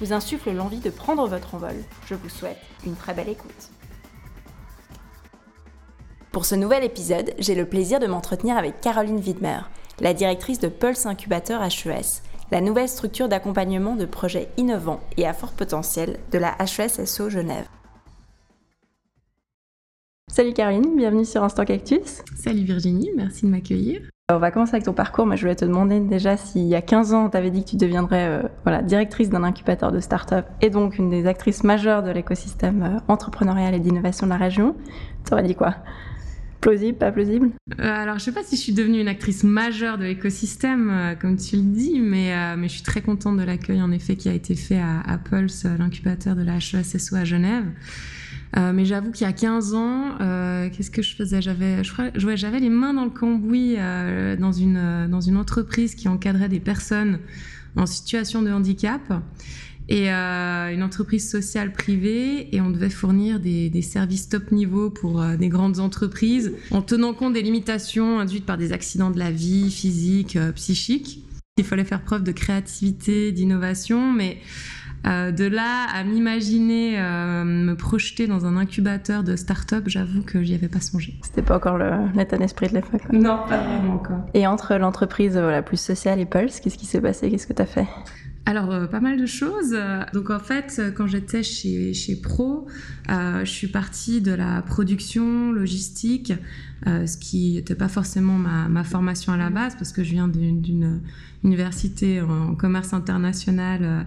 vous insufflent l'envie de prendre votre envol, je vous souhaite une très belle écoute. Pour ce nouvel épisode, j'ai le plaisir de m'entretenir avec Caroline Widmer, la directrice de Pulse Incubateur HES, la nouvelle structure d'accompagnement de projets innovants et à fort potentiel de la HES-SO Genève. Salut Caroline, bienvenue sur Instant Cactus. Salut Virginie, merci de m'accueillir. On va commencer avec ton parcours, mais je voulais te demander déjà s'il y a 15 ans, tu avais dit que tu deviendrais euh, voilà, directrice d'un incubateur de start-up et donc une des actrices majeures de l'écosystème euh, entrepreneurial et d'innovation de la région. Tu aurais dit quoi? Plausible, pas plausible? Euh, Alors, je sais pas si je suis devenue une actrice majeure de l'écosystème, comme tu le dis, mais, mais je suis très contente de l'accueil, en effet, qui a été fait à, à Pulse, l'incubateur de la HESSO à Genève. Euh, mais j'avoue qu'il y a 15 ans, euh, qu'est-ce que je faisais? J'avais, je j'avais les mains dans le cambouis euh, dans une dans une entreprise qui encadrait des personnes en situation de handicap et une entreprise sociale privée et on devait fournir des, des services top niveau pour des grandes entreprises en tenant compte des limitations induites par des accidents de la vie physique, psychique. Il fallait faire preuve de créativité, d'innovation, mais euh, de là à m'imaginer euh, me projeter dans un incubateur de start-up, j'avoue que j'y avais pas songé. C'était pas encore l'état d'esprit de l'époque. Non, pas vraiment encore. Et entre l'entreprise la plus sociale et Pulse, qu'est-ce qui s'est passé? Qu'est-ce que tu as fait? Alors, euh, pas mal de choses. Donc, en fait, quand j'étais chez, chez Pro, je suis partie de la production logistique, ce qui n'était pas forcément ma, ma, formation à la base, parce que je viens d'une université en commerce international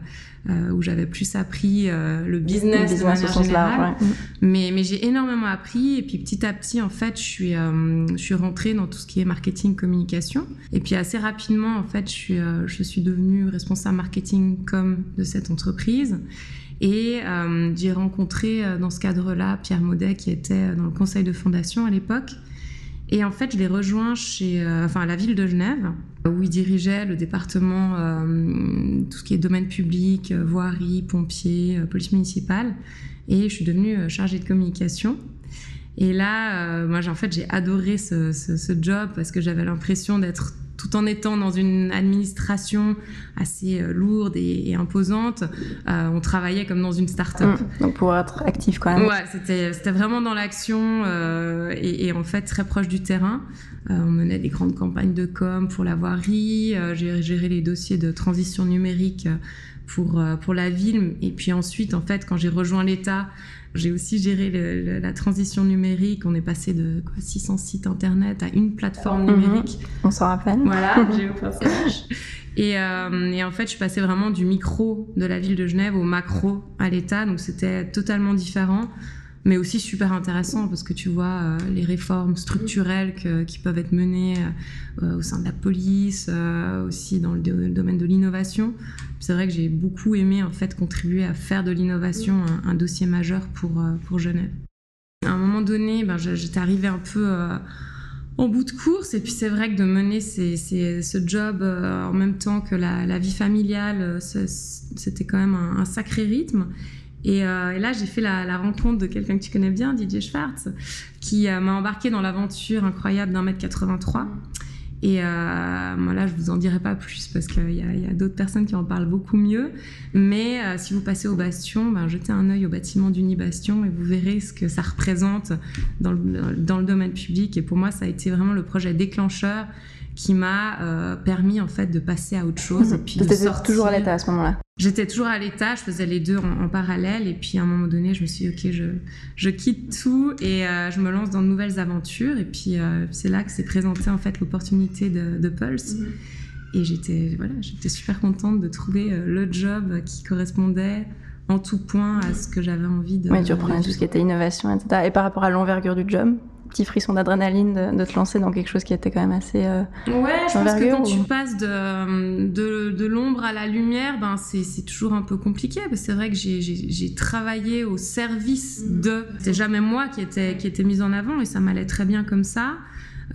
euh, où j'avais plus appris euh, le business, de manière générale. Mais, mais j'ai énormément appris et puis petit à petit, en fait, je suis, euh, je suis rentrée dans tout ce qui est marketing, communication. Et puis assez rapidement, en fait, je suis, je suis devenue responsable marketing com de cette entreprise. Et j'ai rencontré dans ce cadre-là Pierre Maudet qui était dans le conseil de fondation à l'époque et en fait, je l'ai rejoint chez, euh, enfin, à la ville de Genève, où il dirigeait le département, euh, tout ce qui est domaine public, euh, voirie, pompiers, police municipale. Et je suis devenue chargée de communication. Et là, moi, en fait, j'ai adoré ce, ce, job parce que j'avais l'impression d'être tout en étant dans une administration assez euh, lourde et, imposante, euh, on travaillait comme dans une start-up. Mmh. donc pour être actif quand même. Ouais, c'était, vraiment dans l'action euh, et, en fait très proche du terrain. on menait des grandes campagnes de com pour la voirie, j'ai géré les dossiers de transition numérique pour, pour la ville. Et puis ensuite, en fait, quand j'ai rejoint l'État, j'ai aussi géré la transition numérique. On est passé de quoi, 600 sites internet à une plateforme mhm. numérique. On s'en rappelle. Voilà, j'ai et, euh, et en fait, je suis passée vraiment du micro de la ville de Genève au macro à l'État. Donc c'était totalement différent mais aussi super intéressant parce que tu vois euh, les réformes structurelles qui peuvent être menées euh, au sein de la police, euh, aussi dans le, domaine de l'innovation. C'est vrai que j'ai beaucoup aimé en fait contribuer à faire de l'innovation un, dossier majeur pour, pour Genève. À un moment donné, ben, j'étais arrivée un peu en bout de course. Et puis c'est vrai que de mener ce job en même temps que la, vie familiale, c'était quand même un, sacré rythme. Euh, et, là, j'ai fait la, rencontre de quelqu'un que tu connais bien, Didier Schwartz, qui euh, m'a embarqué dans l'aventure incroyable d'un mètre 83. Et euh, moi, là, je vous en dirai pas plus parce qu'il y a, d'autres personnes qui en parlent beaucoup mieux. Mais euh, si vous passez au Bastion, ben, jetez un œil au bâtiment d'Unibastion et vous verrez ce que ça représente dans le, dans le domaine public. Et pour moi, ça a été vraiment le projet déclencheur qui m'a euh, permis en fait de passer à autre chose. et puis toujours à l'état à ce moment-là. J'étais toujours à l'état, je faisais les deux en, parallèle et puis à un moment donné, je me suis dit ok, je, je quitte tout et euh, je me lance dans de nouvelles aventures et puis euh, c'est là que s'est présentée en fait l'opportunité de, de, Pulse. Mhm. Et j'étais voilà, j'étais super contente de trouver le job qui correspondait en tout point à ce que j'avais envie de. Oui, tu reprenais tout ce qui était innovation, etc. Et par rapport à l'envergure du job, petit frisson d'adrénaline de, te lancer dans quelque chose qui était quand même assez. Euh, ouais, je pense que quand tu passes de, de, de l'ombre à la lumière, ben c'est toujours un peu compliqué. C'est vrai que j'ai travaillé au service mm. de. C'est jamais moi qui était, qui était mise en avant et ça m'allait très bien comme ça.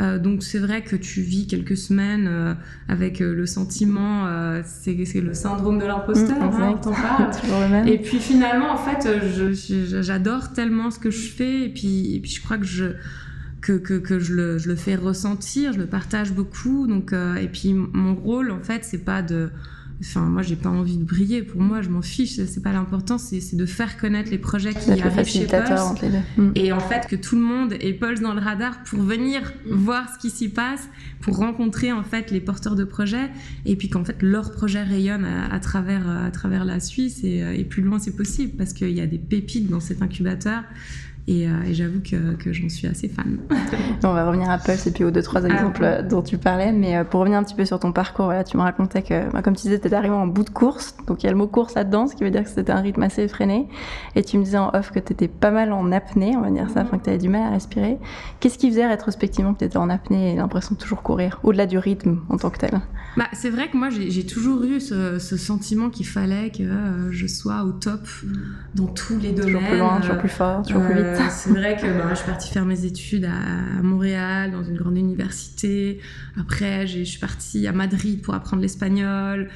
Euh, donc c'est vrai que tu vis quelques semaines euh, avec euh, le sentiment, c'est le syndrome de l'imposteur, mmh, hein, Et puis finalement, en fait, j'adore tellement ce que je fais, et puis, et puis je crois que je que, que, que je, le, je, le, fais ressentir, je le partage beaucoup. Donc, et puis mon rôle, en fait, c'est pas de Enfin, moi, j'ai pas envie de briller. Pour moi, je m'en fiche. C'est pas l'important. C'est de faire connaître les projets qui arrivent chez Pulse. Mm. Et en fait, que tout le monde ait Pulse dans le radar pour venir voir ce qui s'y passe, pour rencontrer en fait les porteurs de projets, et puis qu'en fait leur projet rayonne à, travers à travers la Suisse et, et plus loin c'est possible parce qu'il y a des pépites dans cet incubateur. Euh, et, j'avoue que, que j'en suis assez fan. On va revenir à Pulse et puis aux deux, trois ah, exemples dont tu parlais. Mais euh, pour revenir un petit peu sur ton parcours, voilà, tu me racontais que, bah, comme tu disais, tu étais arrivé en bout de course. Donc il y a le mot course là-dedans, ce qui veut dire que c'était un rythme assez effréné. Et tu me disais en off que tu étais pas mal en apnée, on va dire ça, enfin que tu avais du mal à respirer. Qu'est-ce qui faisait rétrospectivement que tu étais en apnée et l'impression de toujours courir, au-delà du rythme en tant que tel? Bah, C'est vrai que moi, j'ai toujours eu ce, ce sentiment qu'il fallait que euh, je sois au top dans tous les domaines. Toujours plus loin, toujours plus fort, toujours plus vite. C'est vrai que bah, je suis partie faire mes études à, Montréal, dans une grande université. Après, je suis partie à Madrid pour apprendre l'espagnol.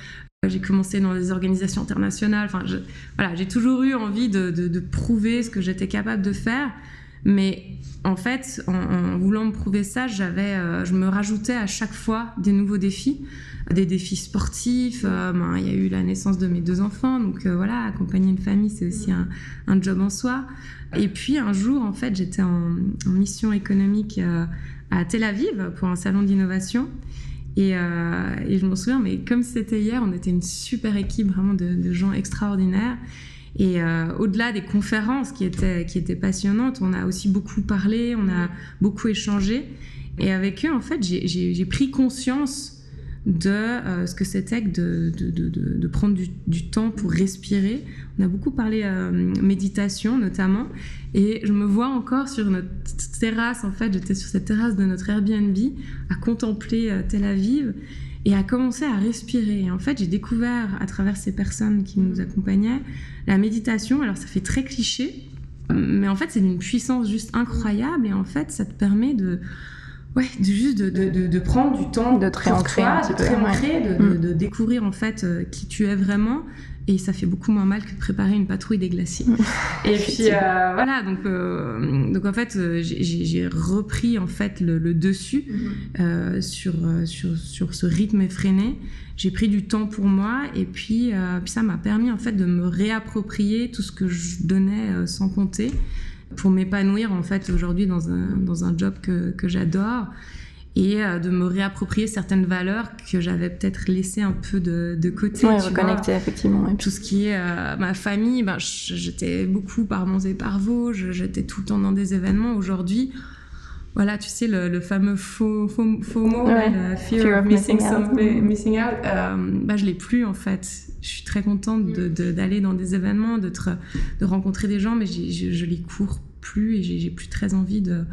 J'ai commencé dans des organisations internationales. Enfin, voilà, j'ai toujours eu envie de, de, prouver ce que j'étais capable de faire. Mais en fait, en, voulant me prouver ça, j'avais, euh, je me rajoutais à chaque fois des nouveaux défis, des défis sportifs. Euh, ben, il y a eu la naissance de mes deux enfants, donc euh, voilà, accompagner une famille, c'est aussi un, job en soi. Et puis un jour, en fait, j'étais en, mission économique à Tel Aviv pour un salon d'innovation. Et, et, je m'en souviens, mais comme c'était hier, on était une super équipe vraiment de, gens extraordinaires. Et euh, au-delà des conférences qui étaient, passionnantes, on a aussi beaucoup parlé, on a beaucoup échangé. Et avec eux, en fait, j'ai pris conscience de euh, ce que c'était que de, prendre du, du, temps pour respirer. On a beaucoup parlé euh, méditation notamment, et je me vois encore sur notre terrasse, en fait, j'étais sur cette terrasse de notre Airbnb à contempler euh, Tel Aviv et à commencer à respirer. Et en fait, j'ai découvert à travers ces personnes qui nous accompagnaient la méditation. Alors ça fait très cliché, mais en fait c'est d'une puissance juste incroyable et en fait ça te permet de Ouais, juste de, de, de, prendre du temps de te réancrer, de te réancrer, mm. de, découvrir en fait euh, qui tu es vraiment. Et ça fait beaucoup moins mal que de préparer une patrouille des glaciers. Mm. Et puis euh, voilà, donc, euh, donc en fait, j'ai repris en fait le, dessus mm-hmm. sur, sur, sur ce rythme effréné. J'ai pris du temps pour moi et puis, puis ça m'a permis en fait de me réapproprier tout ce que je donnais sans compter pour m'épanouir en fait aujourd'hui dans un, dans un job que, que j'adore et euh, de me réapproprier certaines valeurs que j'avais peut-être laissées un peu de, de côté. Oui, reconnecter effectivement. Tout ce qui est euh, ma famille, ben, j'étais beaucoup par Mons et par Vosges, j'étais tout le temps dans des événements. Aujourd'hui, voilà, tu sais, le, le fameux faux, faux, faux mot, le fear, of, missing, missing out, euh, bah, je l'ai plus en fait. Je suis très contente d'aller de, dans des événements, de, de rencontrer des gens, mais je, je les cours plus et j'ai plus très envie de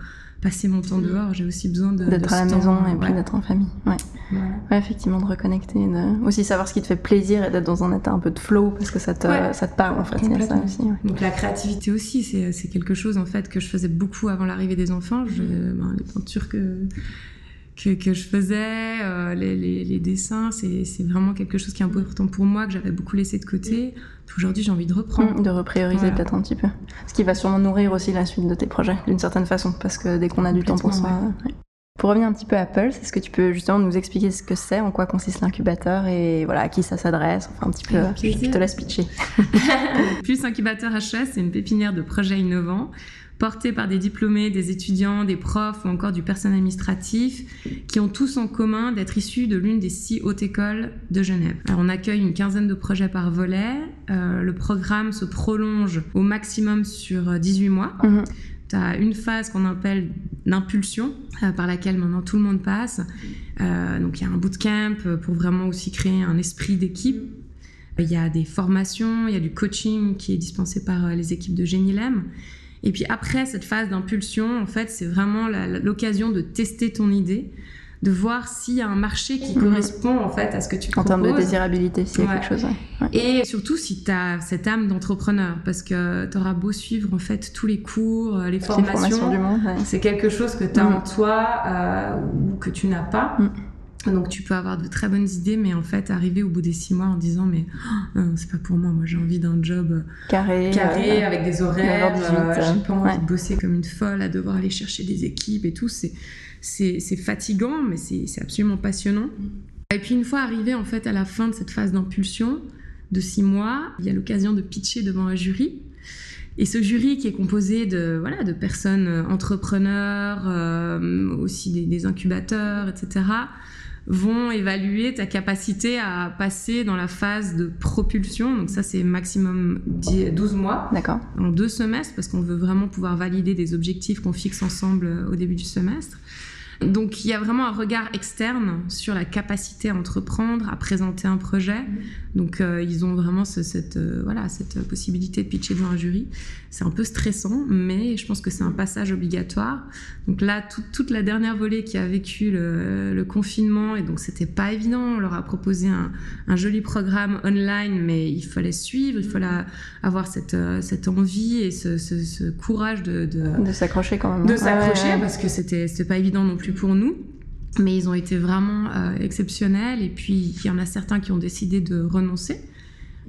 passer mon temps dehors. J'ai aussi besoin d'être à la maison et puis d'être en famille. Ouais. ouais. effectivement, de reconnecter, de... aussi savoir ce qui te fait plaisir et d'être dans un état un peu de flow parce que ça te, ça te parle en fait. Ça aussi, Donc la créativité aussi, c'est quelque chose en fait que je faisais beaucoup avant l'arrivée des enfants. Je, ben, les peintures que que, que, je faisais, euh, les, les, les, dessins, c'est vraiment quelque chose qui est important pour moi, que j'avais beaucoup laissé de côté. Aujourd'hui, j'ai envie de reprendre. Mmh, de reprioriser peut-être un petit peu. Ce qui va sûrement nourrir aussi la suite de tes projets, d'une certaine façon, parce que dès qu'on a du temps pour soi. Pour revenir un petit peu à Pulse, est-ce que tu peux justement nous expliquer ce que c'est, en quoi consiste l'incubateur et voilà à qui ça s'adresse Enfin, un petit peu, je te laisse pitcher. Plus Incubateur HS, c'est une pépinière de projets innovants portés par des diplômés, des étudiants, des profs ou encore du personnel administratif, qui ont tous en commun d'être issus de l'une des six hautes écoles de Genève. Alors on accueille une quinzaine de projets par volet. Euh, le programme se prolonge au maximum sur 18 mois. Mhm. Tu as une phase qu'on appelle l'impulsion, euh, par laquelle maintenant tout le monde passe. Euh, donc il y a un bootcamp pour vraiment aussi créer un esprit d'équipe. Il y a des formations, il y a du coaching qui est dispensé par les équipes de Génilem. Et puis après cette phase d'impulsion, en fait, c'est vraiment l'occasion de tester ton idée, de voir s'il y a un marché qui mhm. correspond en fait à ce que tu en proposes. En termes de désirabilité, s'il y a quelque chose. Et surtout si tu as cette âme d'entrepreneur, parce que tu auras beau suivre en fait tous les cours, euh, les formations, c'est quelque chose que tu as en mhm. toi euh, ou que tu n'as pas. Mhm. Donc tu peux avoir de très bonnes idées, mais en fait arriver au bout des six mois en disant mais oh, c'est pas pour moi, moi j'ai envie d'un job carré, carré avec des horaires, j'ai pas envie de bosser comme une folle à devoir aller chercher des équipes et tout. C'est c'est fatigant, mais c'est absolument passionnant. Et puis une fois arrivé en fait à la fin de cette phase d'impulsion de six mois, il y a l'occasion de pitcher devant un jury. Et ce jury qui est composé de, voilà, de personnes entrepreneurs, euh, aussi des, des, incubateurs, etc., vont évaluer ta capacité à passer dans la phase de propulsion. Donc ça, c'est maximum 12 mois. D'accord. En deux semestres, parce qu'on veut vraiment pouvoir valider des objectifs qu'on fixe ensemble au début du semestre. Donc il y a vraiment un regard externe sur la capacité à entreprendre, à présenter un projet. Donc euh, ils ont vraiment cette, euh, voilà, cette possibilité de pitcher devant un jury. C'est un peu stressant, mais je pense que c'est un passage obligatoire. Donc là, toute la dernière volée qui a vécu le, confinement, et donc c'était pas évident. On leur a proposé un, joli programme online, mais il fallait suivre, il fallait avoir cette, euh, cette envie et ce, courage de... De, s'accrocher quand même. De s'accrocher, parce que c'était pas évident non plus pour nous. Mais ils ont été vraiment euh, exceptionnels. Et puis, il y en a certains qui ont décidé de renoncer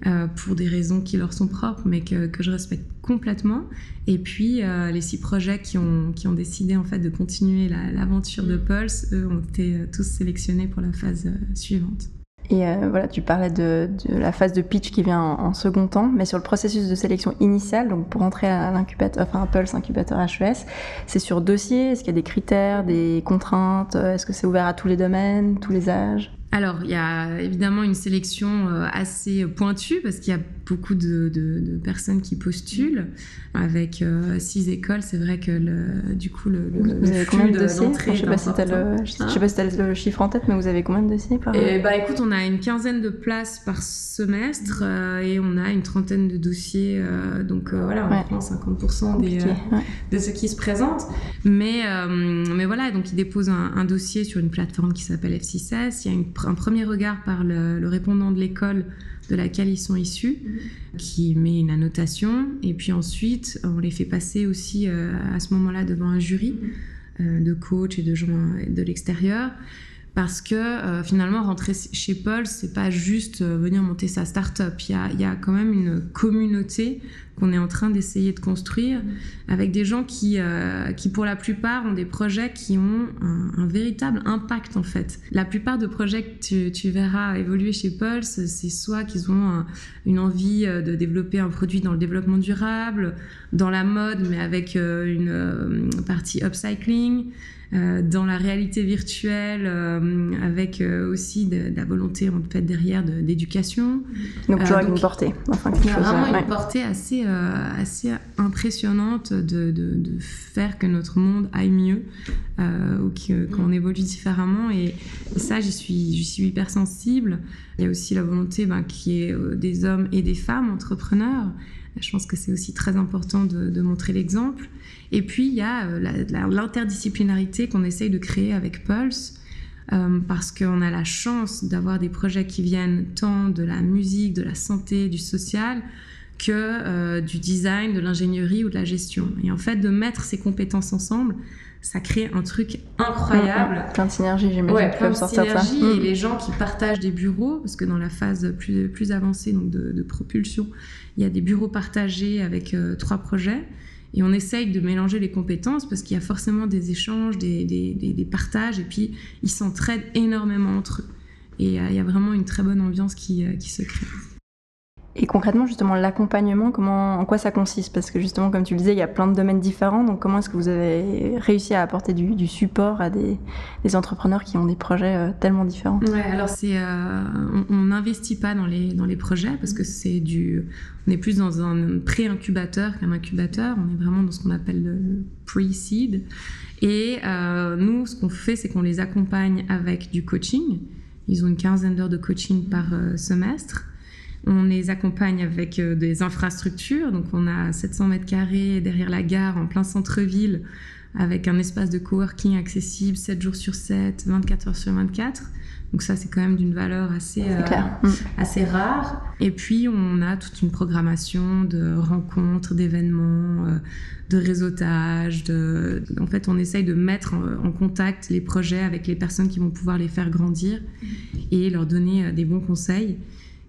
euh, pour des raisons qui leur sont propres, mais que, je respecte complètement. Et puis, euh, les six projets qui ont, qui ont décidé en fait de continuer l'aventure de Pulse, eux, ont été tous sélectionnés pour la phase suivante. Et euh, voilà, tu parlais de, la phase de pitch qui vient en, second temps, mais sur le processus de sélection initial, donc pour entrer à l'incubateur, enfin Pulse incubateur HES, c'est sur dossier, est-ce qu'il y a des critères, des contraintes, est-ce que c'est ouvert à tous les domaines, tous les âges? Alors, il y a évidemment une sélection euh, assez pointue parce qu'il y a beaucoup de, personnes qui postulent. Avec euh, six écoles, c'est vrai que le, du coup, le, le, vous avez combien de dossiers Je ne sais, pas si tu as, le chiffre en tête, mais vous avez combien de dossiers par et, bah, Écoute, on a une quinzaine de places par semestre euh, et on a une trentaine de dossiers. donc voilà, on prend 50% des, de ceux qui se présentent. Mais, mais voilà, donc ils déposent un, un, dossier sur une plateforme qui s'appelle F6S. Il y a une un premier regard par le, répondant de l'école de laquelle ils sont issus, qui met une annotation, et puis ensuite on les fait passer aussi euh, à ce moment-là devant un jury euh, de coachs et de gens de l'extérieur parce que euh, finalement rentrer chez Paul c'est pas juste euh, venir monter sa start-up. Il y a, quand même une communauté qu'on est en train d'essayer de construire avec des gens qui, euh, qui pour la plupart ont des projets qui ont un, véritable impact en fait. La plupart de projets que tu, verras évoluer chez Paul c'est soit qu'ils ont une envie de développer un produit dans le développement durable dans la mode mais avec une partie upcycling dans la réalité virtuelle, euh, avec euh, aussi de, la volonté en fait derrière d'éducation. Donc toujours avec une portée. Enfin, il y a vraiment une portée assez, assez impressionnante de, de, faire que notre monde aille mieux ou qu'on évolue différemment. Et, ça, j'y suis, suis hyper sensible. Il y a aussi la volonté ben, qui est des hommes et des femmes entrepreneurs. Je pense que c'est aussi très important de, montrer l'exemple. Et puis, il y a euh, l'interdisciplinarité qu'on essaye de créer avec Pulse, euh, parce qu'on a la chance d'avoir des projets qui viennent tant de la musique, de la santé, du social, que euh, du design, de l'ingénierie ou de la gestion. Et en fait, de mettre ces compétences ensemble, ça crée un truc incroyable. plein de synergie, j'imagine. Ouais, plein de synergie. Et mm. les gens qui partagent des bureaux, parce que dans la phase plus, plus avancée donc de, propulsion, il y a des bureaux partagés avec euh, trois projets. Et on essaye de mélanger les compétences parce qu'il y a forcément des échanges, des, des, partages, et puis ils s'entraident énormément entre eux. Et euh, il y a vraiment une très bonne ambiance qui, euh, qui se crée. Et concrètement, justement, l'accompagnement, comment, en quoi ça consiste? Parce que justement, comme tu le disais, il y a plein de domaines différents. Donc, comment est-ce que vous avez réussi à apporter du, support à des, entrepreneurs qui ont des projets euh, tellement différents? Ouais, alors c'est, euh, on n'investit pas dans les dans les projets parce que c'est du, on est plus dans un pré-incubateur qu'un incubateur. On est vraiment dans ce qu'on appelle le pre-seed. Et euh, nous, ce qu'on fait, c'est qu'on les accompagne avec du coaching. Ils ont une quinzaine d'heures de coaching par semestre. On les accompagne avec des infrastructures. Donc, on a 700 mètres carrés derrière la gare, en plein centre-ville, avec un espace de coworking accessible 7 jours sur 7, 24 heures sur 24. Donc ça, c'est quand même d'une valeur assez, euh, mm. assez rare. Et puis, on a toute une programmation de rencontres, d'événements, euh, de réseautage. De... En fait, on essaye de mettre en, contact les projets avec les personnes qui vont pouvoir les faire grandir et leur donner euh, des bons conseils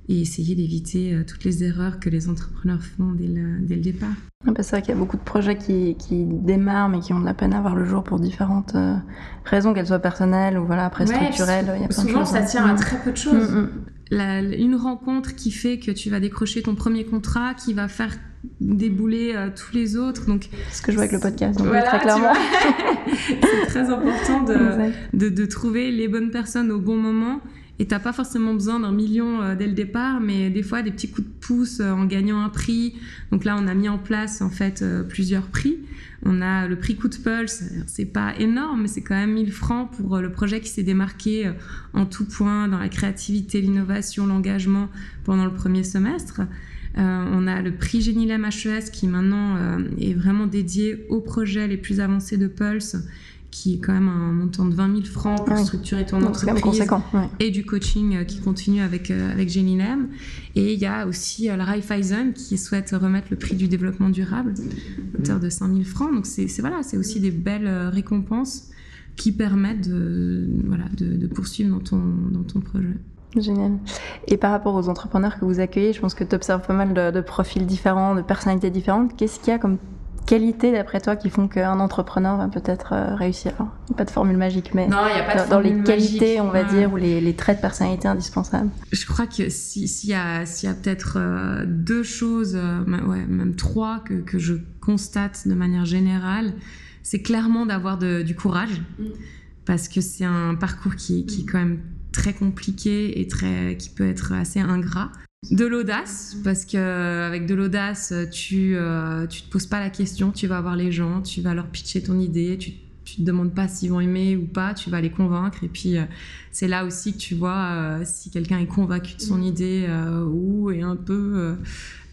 et essayer d'éviter toutes les erreurs que les entrepreneurs font dès le, dès le départ. Bah, c'est vrai qu'il y a beaucoup de projets qui, qui, démarrent mais qui ont de la peine à voir le jour pour différentes euh, raisons, qu'elles soient personnelles ou voilà, après structurelles. Il y a plein souvent, de choses, ça tient à très peu de choses. Mm, mm. une rencontre qui fait que tu vas décrocher ton premier contrat, qui va faire débouler euh, tous les autres. Donc, ce que je vois avec le podcast, donc très clairement. c'est très important de, de, de, trouver les bonnes personnes au bon moment et t'as pas forcément besoin d'un million euh, dès le départ, mais des fois des petits coups de pouce euh, en gagnant un prix. Donc là, on a mis en place en fait euh, plusieurs prix. On a le prix coup de pulse, c'est pas énorme, mais c'est quand même 1000 francs pour le projet qui s'est démarqué en tout point dans la créativité, l'innovation, l'engagement pendant le premier semestre. on a le prix Génilem HES qui maintenant est vraiment dédié aux projets les plus avancés de Pulse qui est quand même un montant de 20 000 francs pour structurer ton entreprise et du coaching euh, qui continue avec euh, avec Jenny Lem. Et il y a aussi euh, la Raiffeisen qui souhaite remettre le prix du développement durable, hauteur de 5 000 francs. Donc c'est voilà, c'est aussi des belles récompenses qui permettent de voilà de, poursuivre dans ton dans ton projet. Génial. Et par rapport aux entrepreneurs que vous accueillez, je pense que tu observes pas mal de, de profils différents, de personnalités différentes. Qu'est-ce qu'il y a comme qualités, d'après toi, qui font qu'un entrepreneur va peut-être euh, réussir Il n'y a pas de formule magique, mais dans, les qualités, on va dire, ou les, traits de personnalité indispensables. Je crois que s'il y a, peut-être euh, deux choses, euh, ouais, même trois, que, que, je constate de manière générale, c'est clairement d'avoir du courage, mm. parce que c'est un parcours qui, qui est quand même très compliqué et très, qui peut être assez ingrat. De l'audace, parce que avec de l'audace, tu, euh, tu te poses pas la question, tu vas voir les gens, tu vas leur pitcher ton idée, tu, tu te demandes pas s'ils vont aimer ou pas, tu vas les convaincre. Et puis, euh, c'est là aussi que tu vois euh, si quelqu'un est convaincu de son mm. idée ou est un peu.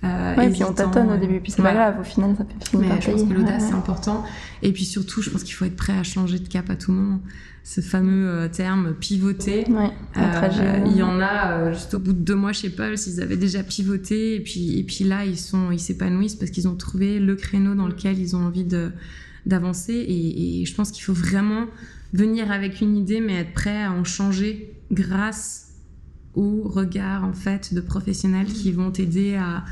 Euh, et puis on tâtonne au début, puis c'est pas grave, au final ça fait finir Mais je pense que l'audace c'est important. Et puis surtout, je pense qu'il faut être prêt à changer de cap à tout moment ce fameux euh, terme pivoter. Euh, il y en a euh, juste au bout de deux mois chez Pulse, ils avaient déjà pivoté et puis et puis là ils sont ils s'épanouissent parce qu'ils ont trouvé le créneau dans lequel ils ont envie de d'avancer et, je pense qu'il faut vraiment venir avec une idée mais être prêt à en changer grâce au regard en fait de professionnels qui vont t'aider à,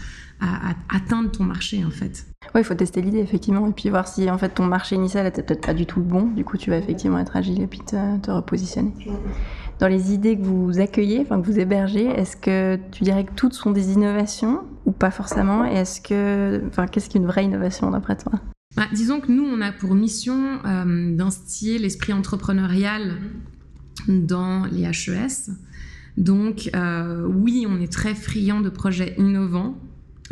atteindre ton marché en fait. Oui, il faut tester l'idée, effectivement, et puis voir si en fait ton marché initial était peut-être pas du tout bon. Du coup, tu vas effectivement être agile et puis te, repositionner. Dans les idées que vous accueillez, enfin que vous hébergez, est-ce que tu dirais que toutes sont des innovations ou pas forcément? Et est-ce que, enfin, qu'est-ce qu'une vraie innovation d'après toi? Bah, Disons que nous, on a pour mission euh, d'instiller l'esprit entrepreneurial dans les HES. Donc, euh, oui, on est très friand de projets innovants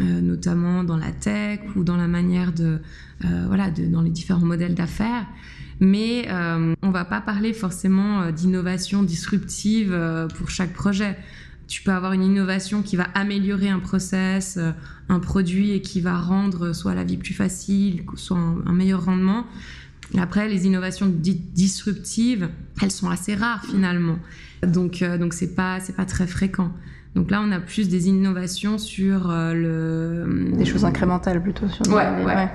euh, notamment dans la tech ou dans la manière de, voilà, dans les différents modèles d'affaires. Mais on va pas parler forcément d'innovation disruptive pour chaque projet. Tu peux avoir une innovation qui va améliorer un process, un produit et qui va rendre soit la vie plus facile, soit un, meilleur rendement. Après, les innovations dites disruptives, elles sont assez rares finalement. Donc, donc c'est pas, c'est pas très fréquent. Donc là, on a plus des innovations sur euh, le... Des choses incrémentales plutôt sur ouais, ouais.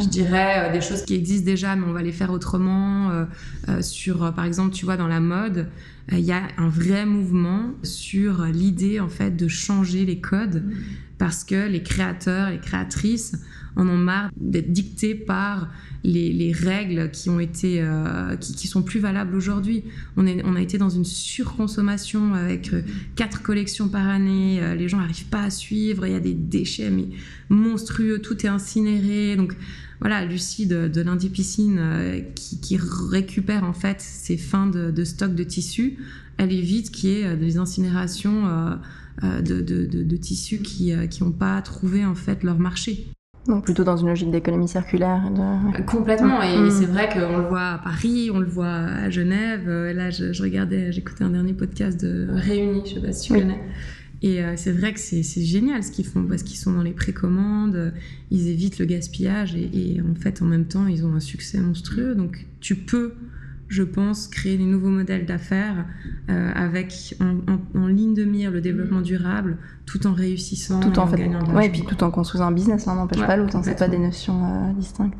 Je dirais euh, des choses qui existent déjà, mais on va les faire autrement. Euh, sur, par exemple, tu vois, dans la mode, il y a un vrai mouvement sur l'idée, en fait, de changer les codes. Mm. Parce que les créateurs, les créatrices en ont marre d'être dictés par les, règles qui ont été euh, qui, sont plus valables aujourd'hui. On, on a été dans une surconsommation avec euh, quatre collections par année. Euh, les gens n'arrivent pas à suivre. Il y a des déchets mais monstrueux. Tout est incinéré. Donc voilà, Lucie de, de l'Indie Piscine qui, récupère en fait ses fins de, stock de tissus, elle évite qu'il y ait des incinérations de, tissus qui n'ont pas trouvé en fait leur marché. Donc plutôt dans une logique d'économie circulaire. Complètement. Et mm. c'est vrai qu'on le voit à Paris, on le voit à Genève. Euh, là, je, regardais, j'écoutais un dernier podcast de Réunis, je sais pas si tu connais. Et euh, c'est vrai que c'est génial ce qu'ils font parce qu'ils sont dans les précommandes, ils évitent le gaspillage et, et, en fait en même temps ils ont un succès monstrueux. Donc tu peux je pense, créer des nouveaux modèles d'affaires euh, avec en, ligne de mire le développement durable, tout en réussissant, tout en, fait, gagnant ouais, et puis tout en construisant un business, ça hein, n'empêche pas l'autre, hein, c'est pas des notions euh, distinctes.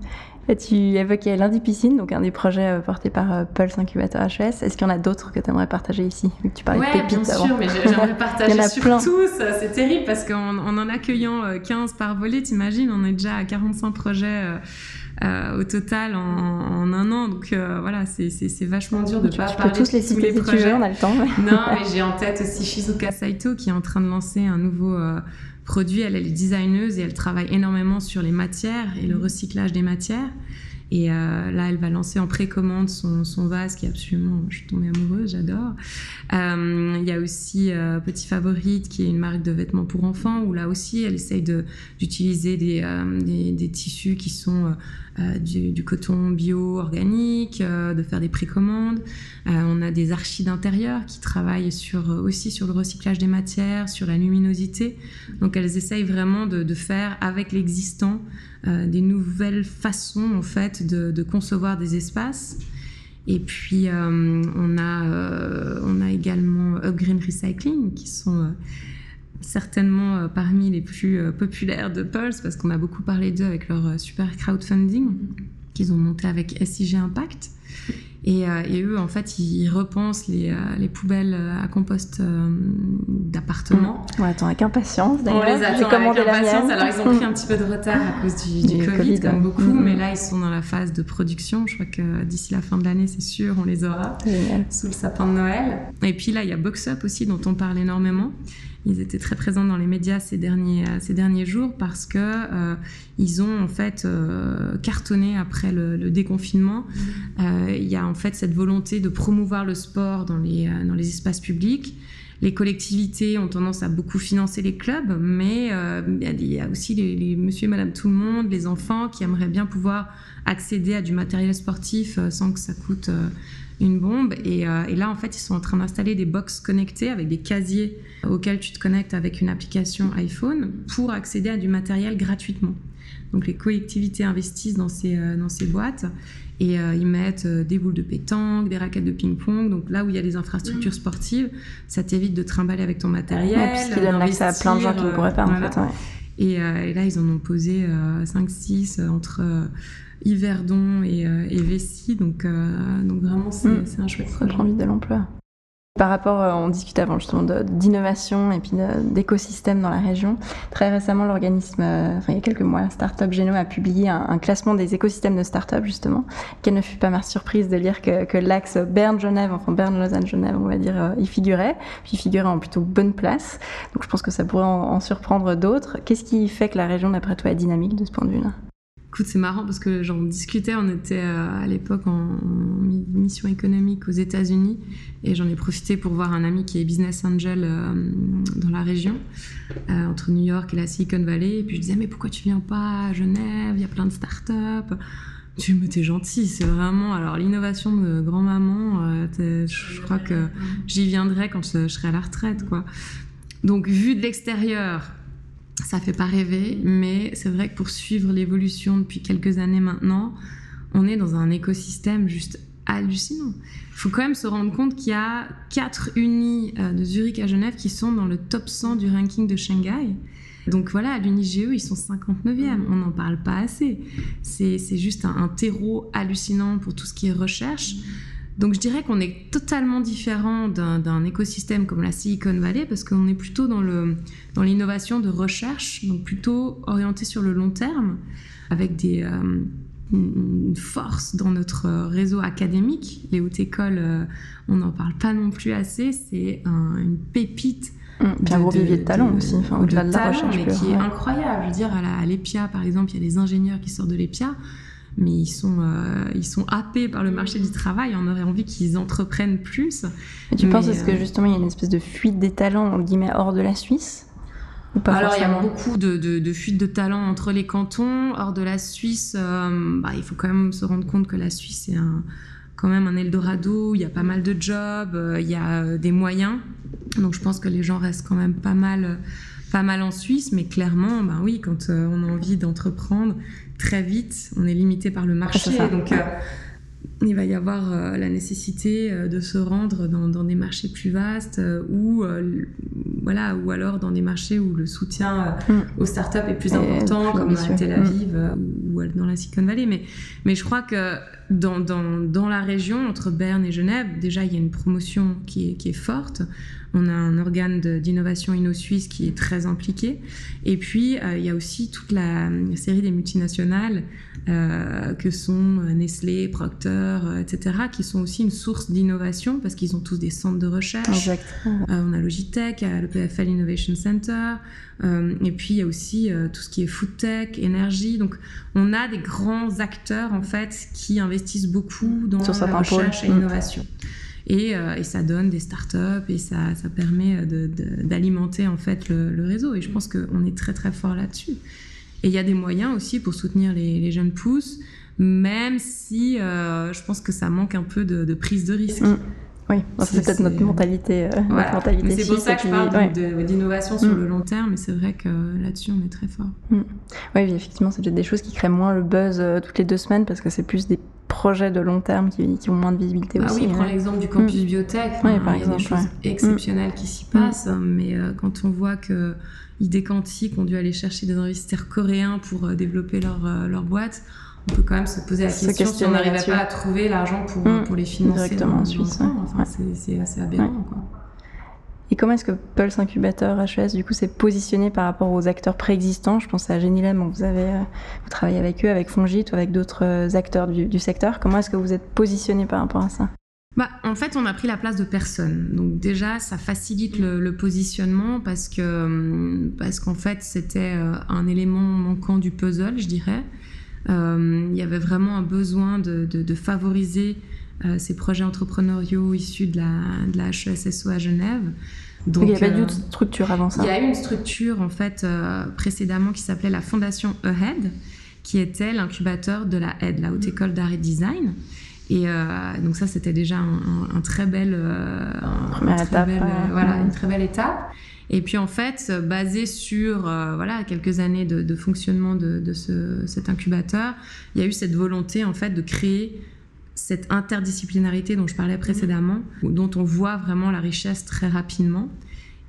Tu évoquais lundi piscine, donc un des projets euh, portés par Pulse Incubator HES. Est-ce qu'il y en a d'autres que tu aimerais partager ici Vu que tu parlais de pépites bien sûr, mais j'aimerais partager sur plein. tous. C'est terrible parce qu'en en, accueillant 15 par volet, t'imagines, on est déjà à 45 projets euh, au total en, en, un an. Donc euh, voilà, c'est vachement dur de ne pas tu parler peux tous les citer si tu veux, on a le temps. non, mais j'ai en tête aussi Shizuka Saito qui est en train de lancer un nouveau euh, produit. Elle, elle est designeuse et elle travaille énormément sur les matières et le recyclage des matières. Et euh, là, elle va lancer en précommande son, son, vase qui est absolument, je suis tombée amoureuse, j'adore. Euh, il y a aussi euh, Petit Favorite qui est une marque de vêtements pour enfants où là aussi, elle essaye d'utiliser des, des, des, tissus qui sont du, du, coton bio organique, de faire des précommandes. on a des archives d'intérieur qui travaillent sur, aussi sur le recyclage des matières, sur la luminosité. Donc elles essayent vraiment de, faire avec l'existant euh, des nouvelles façons en fait de, concevoir des espaces. Et puis euh, on, a, euh, on a également Upgreen Recycling qui sont certainement parmi les plus populaires de Pulse parce qu'on a beaucoup parlé d'eux avec leur super crowdfunding qu'ils ont monté avec SIG Impact. Euh, et, eux, en fait, ils repensent les, euh, poubelles euh, à compost d'appartements. On attend avec impatience d'ailleurs. On les attend avec impatience. Alors, ils ont pris un petit peu de retard à cause du, Covid, comme beaucoup, mm-hmm. mais là, ils sont dans la phase de production. Je crois que d'ici la fin de l'année, c'est sûr, on les aura sous le sapin de Noël. Et puis là, il y a Box Up aussi, dont on parle énormément. Ils étaient très présents dans les médias ces derniers, euh, ces derniers jours parce que euh, ils ont en fait euh, cartonné après le, déconfinement. Il y a en fait cette volonté de promouvoir le sport dans les, dans les espaces publics. Les collectivités ont tendance à beaucoup financer les clubs, mais il y a aussi les, les, monsieur et madame tout le monde, les enfants qui aimeraient bien pouvoir accéder à du matériel sportif sans que ça coûte une bombe. Et, et, là, en fait, ils sont en train d'installer des box connectées avec des casiers auquel tu te connectes avec une application iPhone pour accéder à du matériel gratuitement. Donc les collectivités investissent dans ces, euh, dans ces boîtes et euh, ils mettent euh, des boules de pétanque, des raquettes de ping-pong. Donc là où il y a des infrastructures sportives, ça t'évite de trimballer avec ton matériel. Ouais, puisqu'ils donnent accès à plein de gens qui ne pourraient pas en fait. Et, et, là, ils en ont posé 5-6 entre Yverdon et, et Vessi. Donc, donc vraiment, c'est mm. un chouette projet. Vite de l'emploi. Par rapport, euh, on discutait avant justement d'innovation et puis d'écosystème dans la région. Très récemment, l'organisme, euh, enfin il y a quelques mois, Startup Geno a publié un, classement des écosystèmes de start-up justement. Quelle ne fut pas ma surprise de lire que, que l'axe Berne-Genève, enfin Berne-Lausanne-Genève, on va dire, euh, y figurait, puis figurait en plutôt bonne place. Donc je pense que ça pourrait en surprendre d'autres. Qu'est-ce qui fait que la région, d'après toi, est dynamique de ce point de vue-là? Écoute, c'est marrant parce que j'en discutais, on était euh, à l'époque en, mission économique aux États-Unis et j'en ai profité pour voir un ami qui est business angel euh, dans la région, euh, entre New York et la Silicon Valley. Et puis je disais, mais pourquoi tu viens pas à Genève? Il y a plein de startups. Tu me t'es gentil, c'est vraiment. Alors, l'innovation de grand-maman, je crois que j'y viendrai quand je, serai à la retraite, quoi. Donc, vu de l'extérieur, ça fait pas rêver, mais c'est vrai que pour suivre l'évolution depuis quelques années maintenant, on est dans un écosystème juste hallucinant. Il faut quand même se rendre compte qu'il y a quatre unis euh, de Zurich à Genève qui sont dans le top 100 du ranking de Shanghai. Donc voilà, à l'UniGE, ils sont 59e. On n'en parle pas assez. C'est juste un, un, terreau hallucinant pour tout ce qui est recherche. Donc je dirais qu'on est totalement différent d'un écosystème comme la Silicon Valley parce qu'on est plutôt dans l'innovation dans de recherche, donc plutôt orienté sur le long terme, avec des, euh, une force dans notre réseau académique. Les hautes écoles, euh, on n'en parle pas non plus assez, c'est une pépite. Mmh, un gros vivier de, talent aussi, au-delà de, la recherche. Mais qui est incroyable. Je veux dire, à l'EPIA, par exemple, il y a des ingénieurs qui sortent de l'EPIA mais ils sont, euh, ils sont happés par le marché du travail. On aurait envie qu'ils entreprennent plus. Et tu penses est-ce que euh, justement il y a une espèce de fuite des talents guillemets hors de la Suisse alors il y a beaucoup de, de, fuites de talents entre les cantons. Hors de la Suisse, euh, bah, il faut quand même se rendre compte que la Suisse est un quand même un Eldorado, il y a pas mal de jobs, il y a des moyens. Donc je pense que les gens restent quand même pas mal, pas mal en Suisse, mais clairement, ben oui, quand on a envie d'entreprendre très vite, on est limité par le marché. donc il va y avoir euh, la nécessité euh, de se rendre dans, des marchés plus vastes euh, ou voilà ou alors dans des marchés où le soutien mm. aux startups est plus important comme à Tel Aviv mm. ou dans la Silicon Valley mais mais je crois que dans, dans, dans, la région entre Berne et Genève déjà il y a une promotion qui est, qui est forte on a un organe d'innovation inno-suisse qui est très impliqué. Et puis, il y a aussi toute la, série des multinationales euh, que sont euh, Nestlé, Procter, euh, etc., qui sont aussi une source d'innovation parce qu'ils ont tous des centres de recherche. on a Logitech, le PFL Innovation Center, et puis il y a aussi tout ce qui est food tech, énergie. Donc on a des grands acteurs en fait qui investissent beaucoup dans la recherche et l'innovation. Et, et, ça donne des startups et ça, ça permet d'alimenter en fait le, le, réseau. Et je pense qu'on est très très fort là-dessus. Et il y a des moyens aussi pour soutenir les, jeunes pousses, même si euh, je pense que ça manque un peu de, prise de risque. Mm. Oui, c'est peut-être notre mentalité. Euh, c'est pour ça que je parle d'innovation sur mm. le long terme, mais c'est vrai que là-dessus, on est très fort. Mm. Oui, effectivement, c'est peut-être des choses qui créent moins le buzz euh, toutes les deux semaines parce que c'est plus des projets de long terme qui, ont moins de visibilité ah aussi. Oui, prends l'exemple du campus biotech. Oui, par il y a des choses exceptionnelles qui s'y passent, mais quand on voit que idées quantiques ont dû aller chercher des investisseurs coréens pour euh, développer leur, euh, leur boîte, on peut quand même se poser la question si on n'arrivait pas à trouver l'argent pour, mmh. pour les financer directement en Suisse. Enfin, c'est assez aberrant. Quoi. Et comment est-ce que Pulse Incubateur HES du coup s'est positionné par rapport aux acteurs préexistants? Je pense à Genilem, vous avez euh, vous travaillez avec eux, avec Fongit ou avec d'autres acteurs du, du secteur. Comment est-ce que vous êtes positionné par rapport à ça? Bah, en fait, on a pris la place de personne. Donc déjà, ça facilite le, positionnement parce que hum, parce qu'en fait, c'était euh, un élément manquant du puzzle, je dirais. Euh, il y avait vraiment un besoin de, de, favoriser euh, ces projets entrepreneuriaux issus de la, de la HESSO à Genève. Donc, il y avait une structure avant ça. Il y a eu une structure en fait précédemment qui s'appelait la Fondation Ahead, qui était l'incubateur de la HED, la Haute École d'Art et Design. Et euh, donc ça, c'était déjà un, très bel, euh, étape, euh, voilà, une très belle étape. Et puis en fait, basé sur voilà quelques années de, fonctionnement de, ce, cet incubateur, il y a eu cette volonté en fait de créer cette interdisciplinarité dont je parlais précédemment, dont on voit vraiment la richesse très rapidement.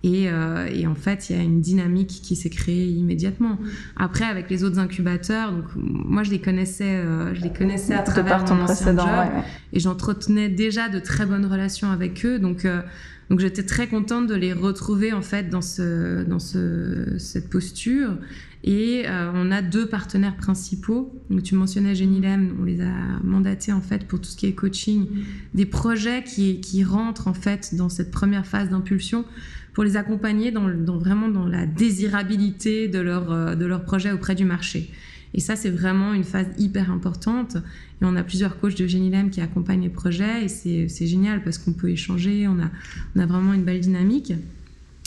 Euh, et, en fait, il y a une dynamique qui s'est créée immédiatement. Après, avec les autres incubateurs, donc moi je les connaissais, euh, je les connaissais à travers mon ancien job, et j'entretenais déjà de très bonnes relations avec eux. Donc euh, donc j'étais très contente de les retrouver en fait dans ce dans ce, cette posture. Et on a deux partenaires principaux. Donc tu mentionnais Genilem, on les a mandatés en fait pour tout ce qui est coaching, des projets qui qui rentrent en fait dans cette première phase d'impulsion pour les accompagner dans, vraiment dans la désirabilité de leur, euh, de leur projet auprès du marché. Et ça, c'est vraiment une phase hyper importante. Et on a plusieurs coachs de Genilem qui accompagnent les projets et c'est génial parce qu'on peut échanger, on a, on a vraiment une belle dynamique.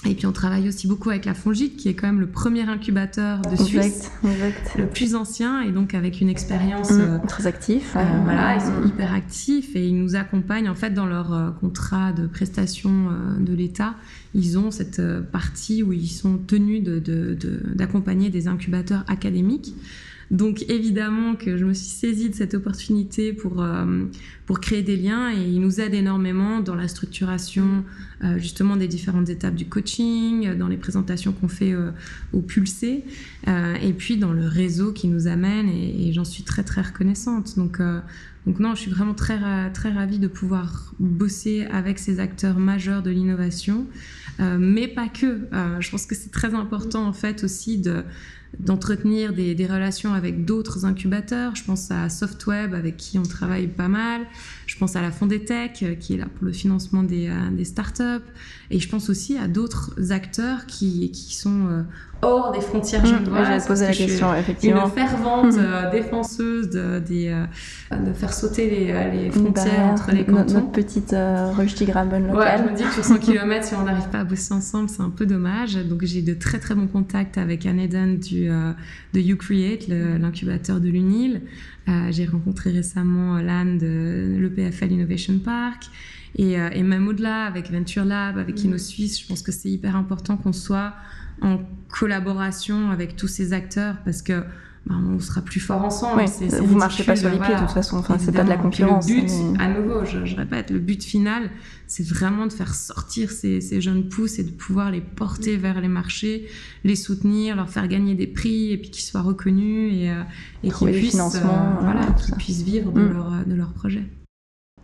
Et puis on travaille aussi beaucoup avec la Fongite, qui est quand même le premier incubateur de Suisse, le plus ancien, et donc avec une expérience mmh, euh, très actif. Euh, voilà, ils sont hyper actifs et ils nous accompagnent en fait dans leur euh, contrat de prestation de l'État. Ils ont cette partie où ils sont tenus d'accompagner de, de, des incubateurs académiques. Donc évidemment que je me suis saisie de cette opportunité pour, euh, pour créer des liens et il nous aide énormément dans la structuration euh, justement des différentes étapes du coaching, dans les présentations qu'on fait euh, au Pulsé et puis dans le réseau qui nous amène et, j'en suis très très reconnaissante. Donc, donc non, je suis vraiment très, très ravie de pouvoir bosser avec ces acteurs majeurs de l'innovation, mais pas que. je pense que c'est très important en fait aussi de d'entretenir des, relations avec d'autres incubateurs. Je pense à Softweb avec qui on travaille pas mal. Je pense à la Fondetech euh, qui est là pour le financement des, euh, des startups. Et je pense aussi à d'autres acteurs qui, qui sont euh, hors des frontières mmh, J'ai posé la question, effectivement. Une fervente défenseuse de, des, de faire sauter les, frontières entre les cantons. Notre petite euh, locale. Ouais, je me dis que sur 100 km, si on n'arrive pas à bosser ensemble, c'est un peu dommage. Donc j'ai de très très bons contacts avec Anne Eden du, de YouCreate, l'incubateur de l'UNIL. j'ai rencontré récemment Lan de l'EPFL Innovation Park. Et, et, même au-delà, avec Venture Lab, avec mm. InnoSuisse, je pense que c'est hyper important qu'on soit en collaboration avec tous ces acteurs parce que bah, on sera plus fort ensemble. Oui, vous marchez pas sur les pieds de toute façon. Enfin, c'est pas de la concurrence. le but, à nouveau, je, répète, le but final, c'est vraiment de faire sortir ces, ces, jeunes pousses et de pouvoir les porter vers les marchés, les soutenir, leur faire gagner des prix et puis qu'ils soient reconnus et, euh, et qu'ils puissent, euh, voilà, puissent vivre de, mm. leur, de leur projet.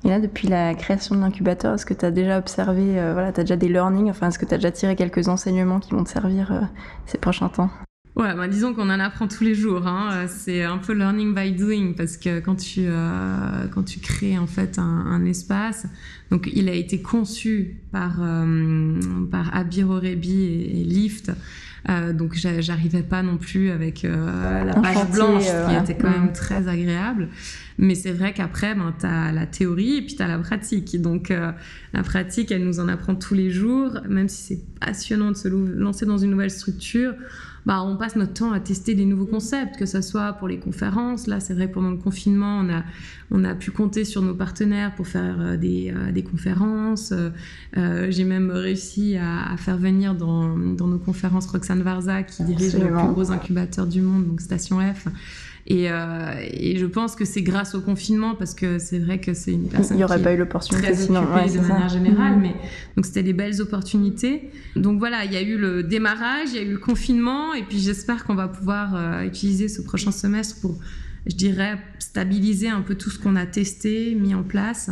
Et là, depuis la création de l'incubateur, est-ce que tu as déjà observé, euh, voilà, tu as déjà des learnings, enfin, est-ce que tu as déjà tiré quelques enseignements qui vont te servir euh, ces prochains temps? Ouais, bah, disons qu'on en apprend tous les jours. Hein. Euh, c'est un peu learning by doing parce que quand tu, quand tu crées en fait un, espace, donc il a été conçu par, par Abir Orebi et, et Lyft. Donc j'arrivais pas non plus avec la page blanche qui était quand même très agréable. Mais c'est vrai qu'après, ben, tu as la théorie et puis tu as la pratique. Donc euh, la pratique, elle nous en apprend tous les jours, même si c'est passionnant de se lancer dans une nouvelle structure. Bah, on passe notre temps à tester des nouveaux concepts, que ce soit pour les conférences. Là, c'est vrai, pendant le confinement, on a, on a pu compter sur nos partenaires pour faire euh, des, euh, des conférences. J'ai même réussi à, faire venir dans, dans, nos conférences Roxane Varza, qui dirige le plus gros incubateur du monde, donc Station F. Euh, et, je pense que c'est grâce au confinement, parce que c'est vrai que c'est une personne Il n'y aurait qui pas eu l'opportunité sinon. de manière générale, mm-hmm. mais donc c'était des belles opportunités. Donc voilà, il y a eu le démarrage, il y a eu le confinement, et puis j'espère qu'on va pouvoir euh, utiliser ce prochain semestre pour, je dirais, stabiliser un peu tout ce qu'on a testé, mis en place,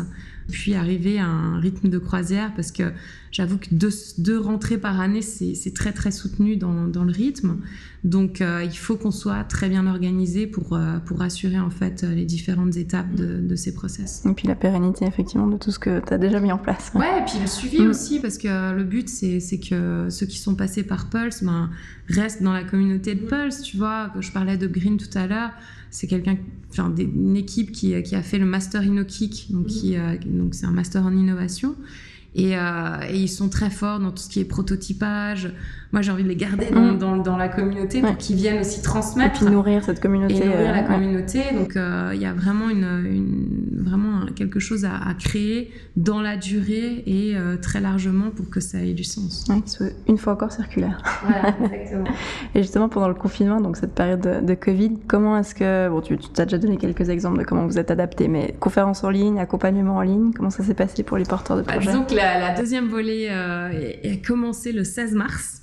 puis arriver à un rythme de croisière, parce que J'avoue que deux, rentrées par année, c'est très très soutenu dans, le rythme. Donc euh, il faut qu'on soit très bien organisé pour, euh, pour assurer en fait les différentes étapes de, ces process. Et puis la pérennité effectivement de tout ce que tu as déjà mis en place. Ouais, et puis le suivi mm. aussi, parce que le but c'est que ceux qui sont passés par Pulse ben, restent dans la communauté de Pulse. Tu vois, que je parlais de Green tout à l'heure, c'est quelqu'un, enfin, une équipe qui, qui, a fait le Master InnoKick, donc, euh, donc c'est un master en innovation. Euh, et, ils sont très forts dans tout ce qui est prototypage. Moi, j'ai envie de les garder dans, mm. dans, la communauté pour qu'ils viennent aussi transmettre. Et puis nourrir cette communauté. Et nourrir la euh, communauté. Donc, euh, il y a vraiment, une, une, vraiment quelque chose à, créer dans la durée et très largement pour que ça ait du sens. soit une fois encore circulaire. Voilà, exactement. et justement, pendant le confinement, donc cette période de, Covid, comment est-ce que. Bon, tu, tu as déjà donné quelques exemples de comment vous êtes adapté, mais conférences en ligne, accompagnement en ligne, comment ça s'est passé pour les porteurs de bah, la, deuxième volée euh, a commencé le 16 mars,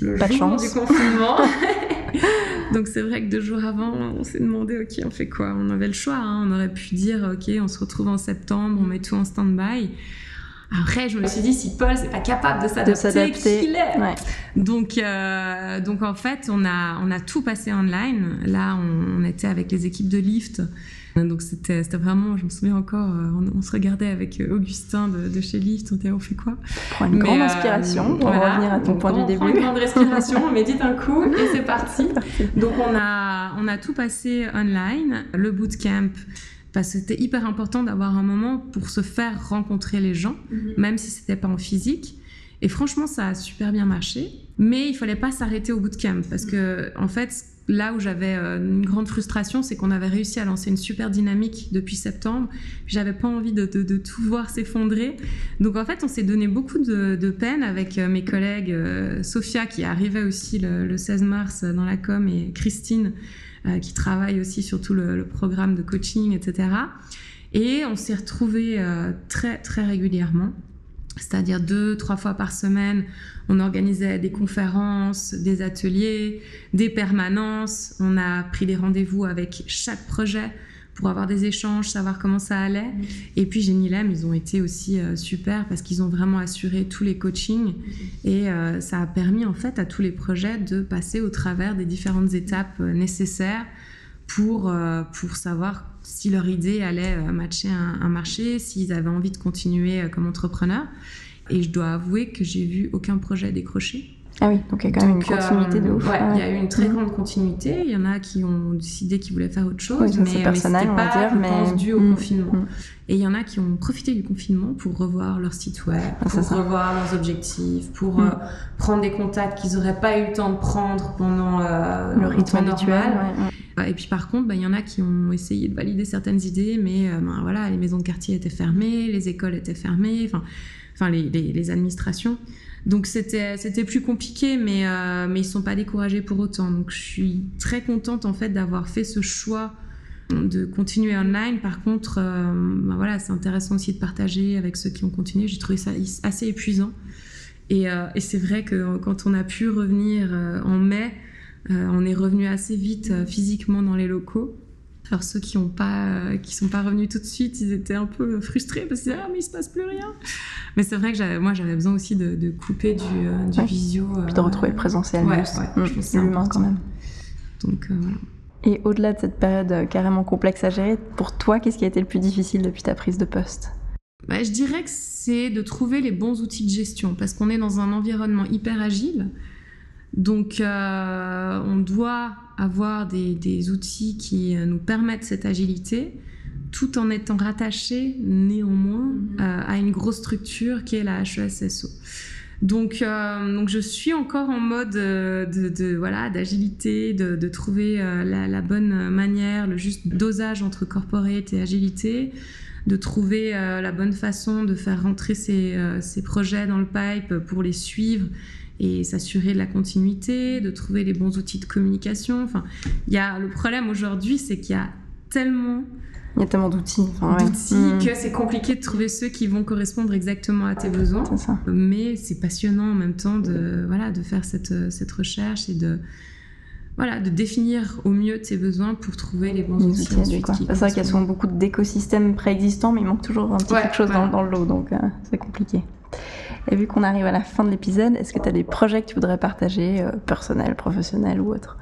le Pas jour du confinement. Donc c'est vrai que deux jours avant, on s'est demandé, ok, on fait quoi? On avait le choix, hein. on aurait pu dire, ok, on se retrouve en septembre, on met tout en stand-by. Après, je me suis dit, si Paul n'est pas capable de s'adapter, qui l'est donc, euh, donc en fait, on a, on a tout passé online. Là, on, on était avec les équipes de Lyft. Donc c'était vraiment, je me souviens encore, euh, on, se regardait avec euh, Augustin de, chez Lyft, on était on fait quoi? Prends une grande euh, inspiration pour revenir à ton point du début. Une grande respiration, on médite un coup et c'est parti. Donc on a, on a tout passé online, le bootcamp parce que c'était hyper important d'avoir un moment pour se faire rencontrer les gens, mhm. même si c'était pas en physique. Et franchement, ça a super bien marché. Mais il fallait pas s'arrêter au bootcamp parce que, en fait, là où j'avais euh, une grande frustration, c'est qu'on avait réussi à lancer une super dynamique depuis septembre. J'avais pas envie de, tout voir s'effondrer. Donc en fait, on s'est donné beaucoup de, peine avec euh, mes collègues euh, Sophia qui arrivait aussi le, 16 mars dans la com et Christine qui travaille aussi sur tout le, programme de coaching, etc. Et on s'est retrouvés très très régulièrement c'est-à-dire deux, trois fois par semaine, on organisait des conférences, des ateliers, des permanences. On a pris des rendez-vous avec chaque projet pour avoir des échanges, savoir comment ça allait. Et puis Génilem, ils ont été aussi euh, super parce qu'ils ont vraiment assuré tous les coachings et euh, ça a permis en fait à tous les projets de passer au travers des différentes étapes euh, nécessaires pour, pour savoir si leur idée allait euh, matcher un, marché, s'ils avaient envie de continuer euh, comme entrepreneurs. Et je dois avouer que j'ai vu aucun projet décrocher. Ah oui, donc il y a quand même une continuité de ouf. Ouais, il y a eu une très grande continuité. Il y en a qui ont décidé qu'ils voulaient faire autre chose, mais, mais c'était pas, dire, mais... dû au mm, confinement. Mm. Et il y en a qui ont profité du confinement pour revoir leur site web, ah, pour revoir leurs objectifs, pour mm. prendre des contacts qu'ils n'auraient pas eu le temps de prendre pendant le rythme habituel. Et puis par contre, bah, il y en a qui ont essayé de valider certaines idées, mais ben, voilà, les maisons de quartier étaient fermées, les écoles étaient fermées, enfin, les administrations. Donc c'était c'était plus compliqué, mais euh, mais ils sont pas découragés pour autant. Donc je suis très contente en fait d'avoir fait ce choix de continuer online. Par contre, euh, ben voilà, c'est intéressant aussi de partager avec ceux qui ont continué. J'ai trouvé ça assez épuisant. Et, euh, et c'est vrai que quand on a pu revenir en mai, on est revenu assez vite physiquement dans les locaux. Alors ceux qui ont pas, euh, qui sont pas revenus tout de suite, ils étaient un peu frustrés parce qu'ils disaient ah mais il se passe plus rien. Mais c'est vrai que moi j'avais besoin aussi de, couper du, euh, du visio. Puis de retrouver le présentiel, ouais, ouais, mmh, c'est humain quand même. Donc euh, voilà. Et au-delà de cette période carrément complexe à gérer, pour toi, qu'est-ce qui a été le plus difficile depuis ta prise de poste? Bah, Je dirais que c'est de trouver les bons outils de gestion parce qu'on est dans un environnement hyper agile. Donc, euh, on doit avoir des, outils qui euh, nous permettent cette agilité, tout en étant rattaché néanmoins mhm. euh, à une grosse structure qui est la HESSO. Donc, donc je suis encore en mode de, voilà d'agilité, de, trouver la, bonne manière, le juste dosage entre corporate et agilité, de trouver la bonne façon de faire rentrer ces, ces projets dans le pipe pour les suivre et s'assurer de la continuité, de trouver les bons outils de communication. Enfin, il y a le problème aujourd'hui, c'est qu'il y a tellement il y a tellement d'outils. d'outils mm. que c'est compliqué de trouver ceux qui vont correspondre exactement à tes besoins. Ça. Mais c'est passionnant en même temps de, voilà, de faire cette, cette recherche et de, voilà, de définir au mieux tes besoins pour trouver les bons outils. c'est vrai qu'il y a souvent beaucoup d'écosystèmes préexistants, mais il manque toujours un petit quelque chose dans, le lot, donc euh, c'est compliqué. Et vu qu'on arrive à la fin de l'épisode, est-ce que tu as des projets que tu voudrais partager, euh, personnels, professionnels ou autres?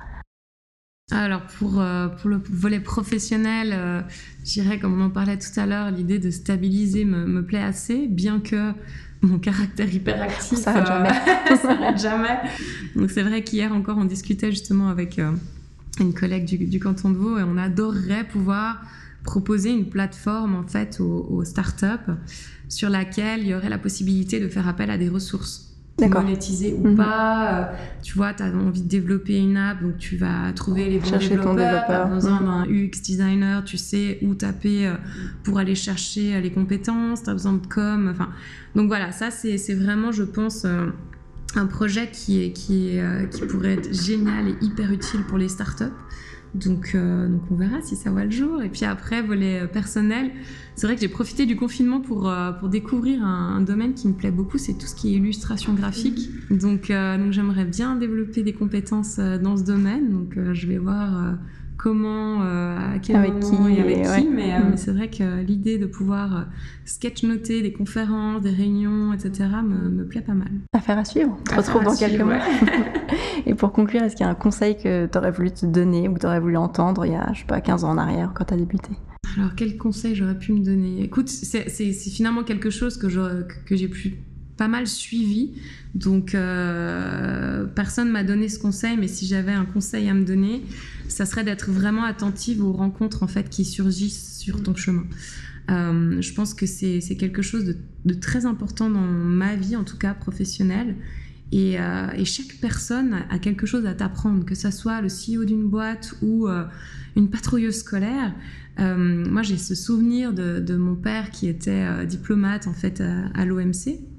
Alors pour, euh, pour le volet professionnel, euh, je dirais, comme on en parlait tout à l'heure, l'idée de stabiliser me, me, plaît assez, bien que mon caractère hyperactif ça s'arrête jamais. s'arrête jamais. Donc c'est vrai qu'hier encore on discutait justement avec une collègue du, du, canton de Vaud et on adorerait pouvoir proposer une plateforme en fait aux, aux startups sur laquelle il y aurait la possibilité de faire appel à des ressources monétisées ou mhm. pas. Euh, tu vois, tu as envie de développer une app, donc tu vas trouver les bons chercher développeurs. Tu as besoin mhm. d'un UX designer, tu sais où taper euh, pour aller chercher euh, les compétences, tu as besoin de com. Enfin, donc voilà, ça c'est vraiment, je pense, un projet qui, est, qui, est, qui pourrait être génial et hyper utile pour les startups. Donc, euh, donc on verra si ça voit le jour. Et puis après, volet euh, personnel, c'est vrai que j'ai profité du confinement pour, euh, pour découvrir un, domaine qui me plaît beaucoup, c'est tout ce qui est illustration graphique. Donc, donc j'aimerais bien développer des compétences dans ce domaine. Donc je vais voir comment, à quel avec moment qui, et avec qui. Mais, mm. mais c'est vrai que l'idée de pouvoir sketch-noter des conférences, des réunions, etc., me, me plaît pas mal. Affaire à suivre. On se retrouve dans quelques mois. Et pour conclure, est-ce qu'il y a un conseil que tu aurais voulu te donner ou que tu aurais voulu entendre il y a, je sais pas, 15 ans en arrière quand tu as débuté? Alors, quel conseil j'aurais pu me donner? Écoute, c'est finalement quelque chose que j'ai pu pas mal suivi. Donc, euh, personne m'a donné ce conseil, mais si j'avais un conseil à me donner, ça serait d'être vraiment attentive aux rencontres en fait qui surgissent sur ton chemin. Euh, je pense que c'est quelque chose de, très important dans ma vie, en tout cas professionnelle. Euh, et, chaque personne a quelque chose à t'apprendre, que ce soit le CEO d'une boîte ou euh, une patrouilleuse scolaire. Moi, j'ai ce souvenir de, mon père qui était diplomate en fait à l'OMC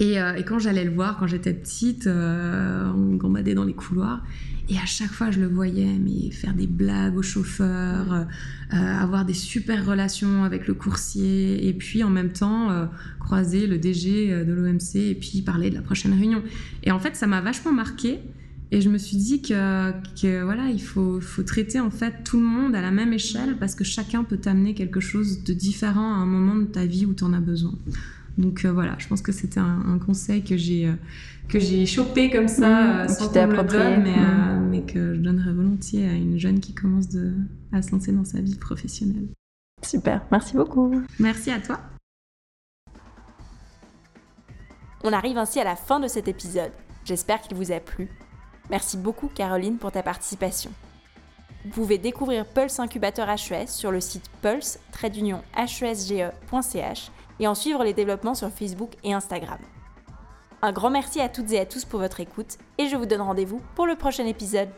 euh, et, quand j'allais le voir, quand j'étais petite, euh, on gambadait dans les couloirs. Et à chaque fois, je le voyais, mais faire des blagues aux chauffeurs, euh, avoir des super relations avec le coursier, et puis en même temps croiser le DG de l'OMC et puis parler de la prochaine réunion. Et en fait, ça m'a vachement marqué. Et je me suis dit que, voilà, il faut, faut, traiter en fait tout le monde à la même échelle parce que chacun peut t'amener quelque chose de différent à un moment de ta vie où tu en as besoin. Donc euh, voilà, je pense que c'était un, conseil que j'ai euh, que j'ai chopé comme ça mmh, euh, sans qu'on me le donne, mais, mmh. mais, que je donnerais volontiers à une jeune qui commence de, à se lancer dans sa vie professionnelle. Super, merci beaucoup. Merci à toi. On arrive ainsi à la fin de cet épisode. J'espère qu'il vous a plu. Merci beaucoup Caroline pour ta participation. Vous pouvez découvrir Pulse Incubateur HES sur le site pulse-hesge.ch et en suivre les développements sur Facebook et Instagram. Un grand merci à toutes et à tous pour votre écoute et je vous donne rendez-vous pour le prochain épisode.